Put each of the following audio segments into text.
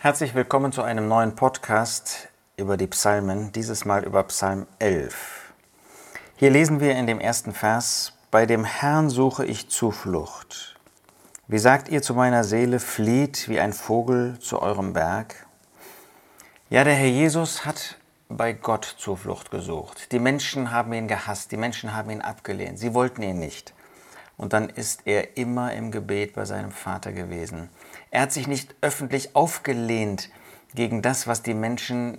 Herzlich willkommen zu einem neuen Podcast über die Psalmen, dieses Mal über Psalm 11. Hier lesen wir in dem ersten Vers, Bei dem Herrn suche ich Zuflucht. Wie sagt ihr zu meiner Seele, flieht wie ein Vogel zu eurem Berg? Ja, der Herr Jesus hat bei Gott Zuflucht gesucht. Die Menschen haben ihn gehasst, die Menschen haben ihn abgelehnt, sie wollten ihn nicht. Und dann ist er immer im Gebet bei seinem Vater gewesen. Er hat sich nicht öffentlich aufgelehnt gegen das, was die Menschen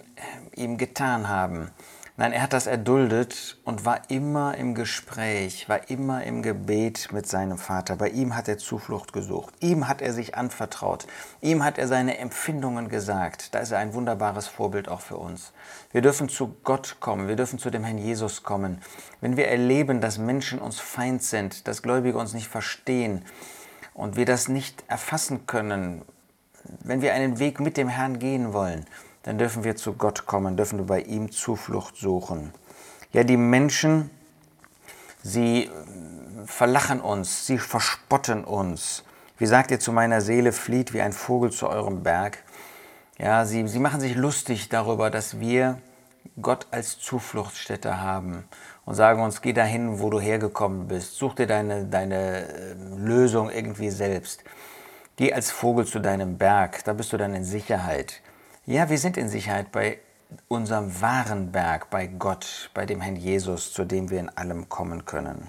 ihm getan haben. Nein, er hat das erduldet und war immer im Gespräch, war immer im Gebet mit seinem Vater. Bei ihm hat er Zuflucht gesucht. Ihm hat er sich anvertraut. Ihm hat er seine Empfindungen gesagt. Da ist er ein wunderbares Vorbild auch für uns. Wir dürfen zu Gott kommen. Wir dürfen zu dem Herrn Jesus kommen. Wenn wir erleben, dass Menschen uns Feind sind, dass Gläubige uns nicht verstehen und wir das nicht erfassen können, wenn wir einen Weg mit dem Herrn gehen wollen, dann dürfen wir zu Gott kommen, dürfen wir bei ihm Zuflucht suchen. Ja, die Menschen, sie verlachen uns, sie verspotten uns. Wie sagt ihr zu meiner Seele, flieht wie ein Vogel zu eurem Berg. Ja, sie, sie machen sich lustig darüber, dass wir Gott als Zufluchtsstätte haben und sagen uns, geh dahin, wo du hergekommen bist, such dir deine, deine ähm, Lösung irgendwie selbst. Geh als Vogel zu deinem Berg, da bist du dann in Sicherheit. Ja, wir sind in Sicherheit bei unserem wahren Berg, bei Gott, bei dem Herrn Jesus, zu dem wir in allem kommen können.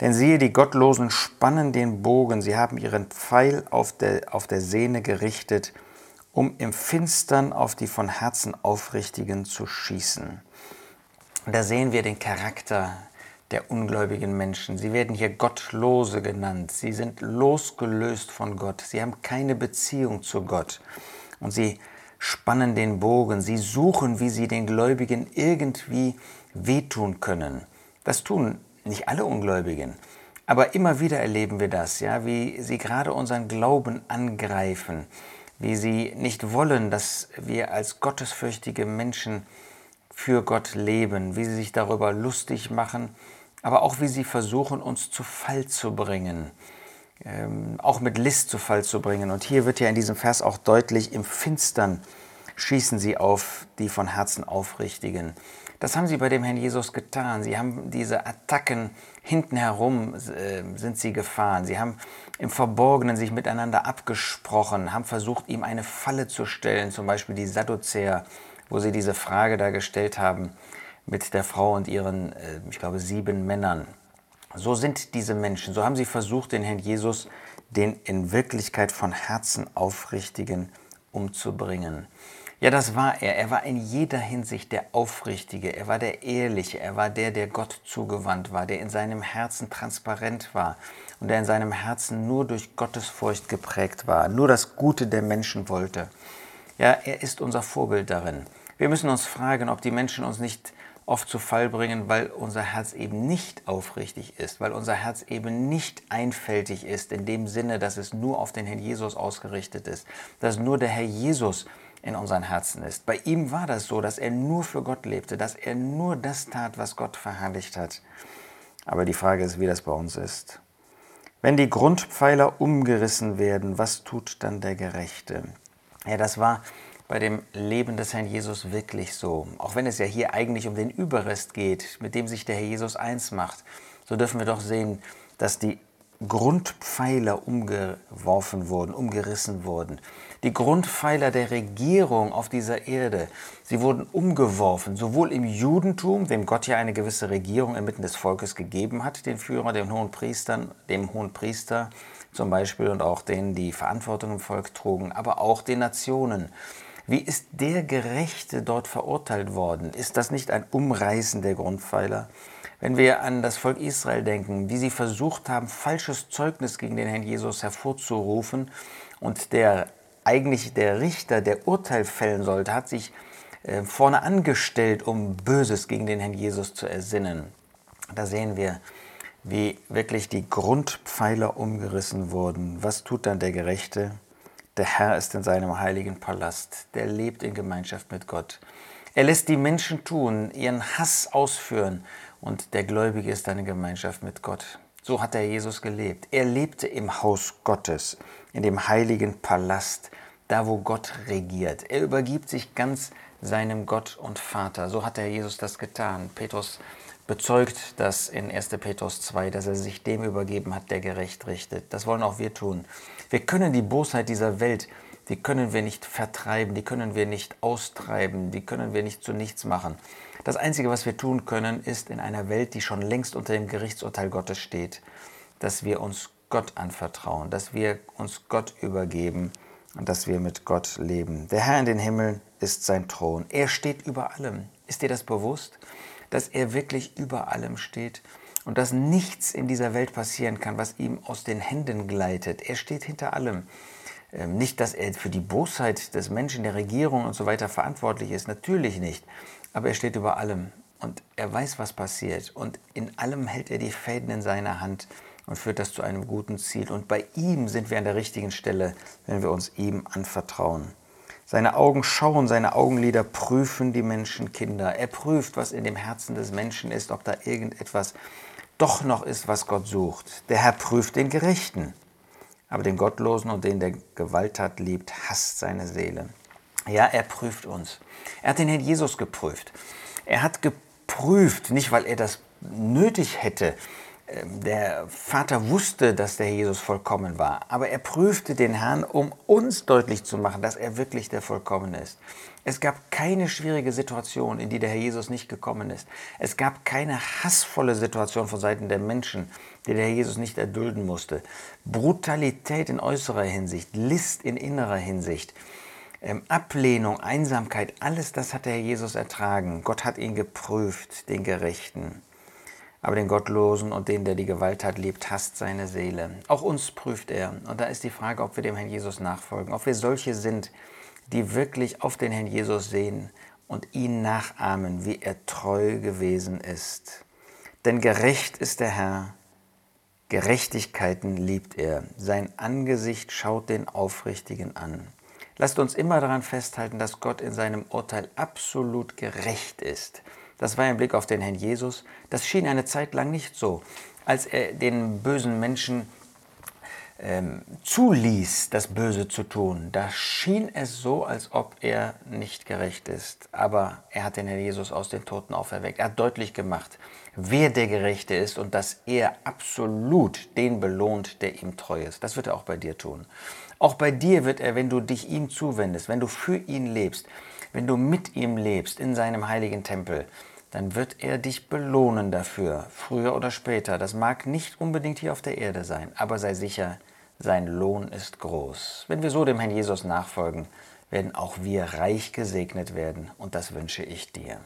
Denn siehe, die Gottlosen spannen den Bogen, sie haben ihren Pfeil auf der, auf der Sehne gerichtet, um im Finstern auf die von Herzen Aufrichtigen zu schießen. Und da sehen wir den Charakter der ungläubigen Menschen. Sie werden hier Gottlose genannt. Sie sind losgelöst von Gott. Sie haben keine Beziehung zu Gott. Und sie spannen den Bogen, sie suchen, wie sie den Gläubigen irgendwie wehtun können. Das tun nicht alle Ungläubigen, aber immer wieder erleben wir das, ja, wie sie gerade unseren Glauben angreifen, wie sie nicht wollen, dass wir als gottesfürchtige Menschen für Gott leben, wie sie sich darüber lustig machen, aber auch wie sie versuchen, uns zu Fall zu bringen ähm, auch mit List zu Fall zu bringen. Und hier wird ja in diesem Vers auch deutlich, im Finstern schießen sie auf die von Herzen Aufrichtigen. Das haben sie bei dem Herrn Jesus getan. Sie haben diese Attacken hinten herum äh, sind sie gefahren. Sie haben im Verborgenen sich miteinander abgesprochen, haben versucht, ihm eine Falle zu stellen, zum Beispiel die Sadduzäer, wo sie diese Frage da gestellt haben mit der Frau und ihren, äh, ich glaube, sieben Männern. So sind diese Menschen, so haben sie versucht, den Herrn Jesus, den in Wirklichkeit von Herzen aufrichtigen, umzubringen. Ja, das war er. Er war in jeder Hinsicht der Aufrichtige, er war der Ehrliche, er war der, der Gott zugewandt war, der in seinem Herzen transparent war und der in seinem Herzen nur durch Gottesfurcht geprägt war, nur das Gute der Menschen wollte. Ja, er ist unser Vorbild darin. Wir müssen uns fragen, ob die Menschen uns nicht oft zu Fall bringen, weil unser Herz eben nicht aufrichtig ist, weil unser Herz eben nicht einfältig ist, in dem Sinne, dass es nur auf den Herrn Jesus ausgerichtet ist, dass nur der Herr Jesus in unseren Herzen ist. Bei ihm war das so, dass er nur für Gott lebte, dass er nur das tat, was Gott verherrlicht hat. Aber die Frage ist, wie das bei uns ist. Wenn die Grundpfeiler umgerissen werden, was tut dann der Gerechte? Ja, das war bei dem Leben des Herrn Jesus wirklich so. Auch wenn es ja hier eigentlich um den Überrest geht, mit dem sich der Herr Jesus eins macht, so dürfen wir doch sehen, dass die Grundpfeiler umgeworfen wurden, umgerissen wurden. Die Grundpfeiler der Regierung auf dieser Erde, sie wurden umgeworfen, sowohl im Judentum, dem Gott ja eine gewisse Regierung inmitten des Volkes gegeben hat, den Führer, den hohen Priestern, dem hohen Priester zum Beispiel und auch denen, die Verantwortung im Volk trugen, aber auch den Nationen. Wie ist der Gerechte dort verurteilt worden? Ist das nicht ein Umreißen der Grundpfeiler? Wenn wir an das Volk Israel denken, wie sie versucht haben, falsches Zeugnis gegen den Herrn Jesus hervorzurufen und der eigentlich der Richter, der Urteil fällen sollte, hat sich äh, vorne angestellt, um Böses gegen den Herrn Jesus zu ersinnen. Da sehen wir, wie wirklich die Grundpfeiler umgerissen wurden. Was tut dann der Gerechte? Der Herr ist in seinem heiligen Palast, der lebt in Gemeinschaft mit Gott. Er lässt die Menschen tun, ihren Hass ausführen und der Gläubige ist in Gemeinschaft mit Gott. So hat der Jesus gelebt. Er lebte im Haus Gottes, in dem heiligen Palast. da wo Gott regiert. Er übergibt sich ganz seinem Gott und Vater. So hat der Jesus das getan. Petrus bezeugt das in 1. Petrus 2, dass er sich dem übergeben hat, der gerecht richtet. Das wollen auch wir tun. Wir können die Bosheit dieser Welt, die können wir nicht vertreiben, die können wir nicht austreiben, die können wir nicht zu nichts machen. Das Einzige, was wir tun können, ist in einer Welt, die schon längst unter dem Gerichtsurteil Gottes steht, dass wir uns Gott anvertrauen, dass wir uns Gott übergeben und dass wir mit Gott leben. Der Herr in den Himmeln ist sein Thron. Er steht über allem. Ist dir das bewusst? Dass er wirklich über allem steht und dass nichts in dieser Welt passieren kann, was ihm aus den Händen gleitet. Er steht hinter allem. Ähm, nicht, dass er für die Bosheit des Menschen, der Regierung und so weiter verantwortlich ist, natürlich nicht. Aber er steht über allem und er weiß, was passiert. Und in allem hält er die Fäden in seiner Hand und führt das zu einem guten Ziel. Und bei ihm sind wir an der richtigen Stelle, wenn wir uns ihm anvertrauen. Seine Augen schauen, seine Augenlider prüfen die Menschenkinder. Er prüft, was in dem Herzen des Menschen ist, ob da irgendetwas doch noch ist, was Gott sucht. Der Herr prüft den Gerechten, aber den Gottlosen und den, der Gewalttat liebt, hasst seine Seele. Ja, er prüft uns. Er hat den Herrn Jesus geprüft. Er hat geprüft, nicht weil er das nötig hätte, der Vater wusste, dass der Jesus vollkommen war, aber er prüfte den Herrn, um uns deutlich zu machen, dass er wirklich der Vollkommene ist. Es gab keine schwierige Situation, in die der Herr Jesus nicht gekommen ist. Es gab keine hassvolle Situation von Seiten der Menschen, die der Herr Jesus nicht erdulden musste. Brutalität in äußerer Hinsicht, List in innerer Hinsicht, ähm, Ablehnung, Einsamkeit, alles das hat der Herr Jesus ertragen. Gott hat ihn geprüft, den Gerechten. Aber den Gottlosen und den, der die Gewalt hat, liebt, hasst seine Seele. Auch uns prüft er. Und da ist die Frage, ob wir dem Herrn Jesus nachfolgen, ob wir solche sind, die wirklich auf den Herrn Jesus sehen und ihn nachahmen, wie er treu gewesen ist. Denn gerecht ist der Herr, Gerechtigkeiten liebt er, sein Angesicht schaut den Aufrichtigen an. Lasst uns immer daran festhalten, dass Gott in seinem Urteil absolut gerecht ist. Das war ein Blick auf den Herrn Jesus. Das schien eine Zeit lang nicht so. Als er den bösen Menschen ähm, zuließ, das Böse zu tun, da schien es so, als ob er nicht gerecht ist. Aber er hat den Herrn Jesus aus den Toten auferweckt. Er hat deutlich gemacht, wer der Gerechte ist und dass er absolut den belohnt, der ihm treu ist. Das wird er auch bei dir tun. Auch bei dir wird er, wenn du dich ihm zuwendest, wenn du für ihn lebst, wenn du mit ihm lebst in seinem heiligen Tempel, dann wird er dich belohnen dafür, früher oder später. Das mag nicht unbedingt hier auf der Erde sein, aber sei sicher, sein Lohn ist groß. Wenn wir so dem Herrn Jesus nachfolgen, werden auch wir reich gesegnet werden und das wünsche ich dir.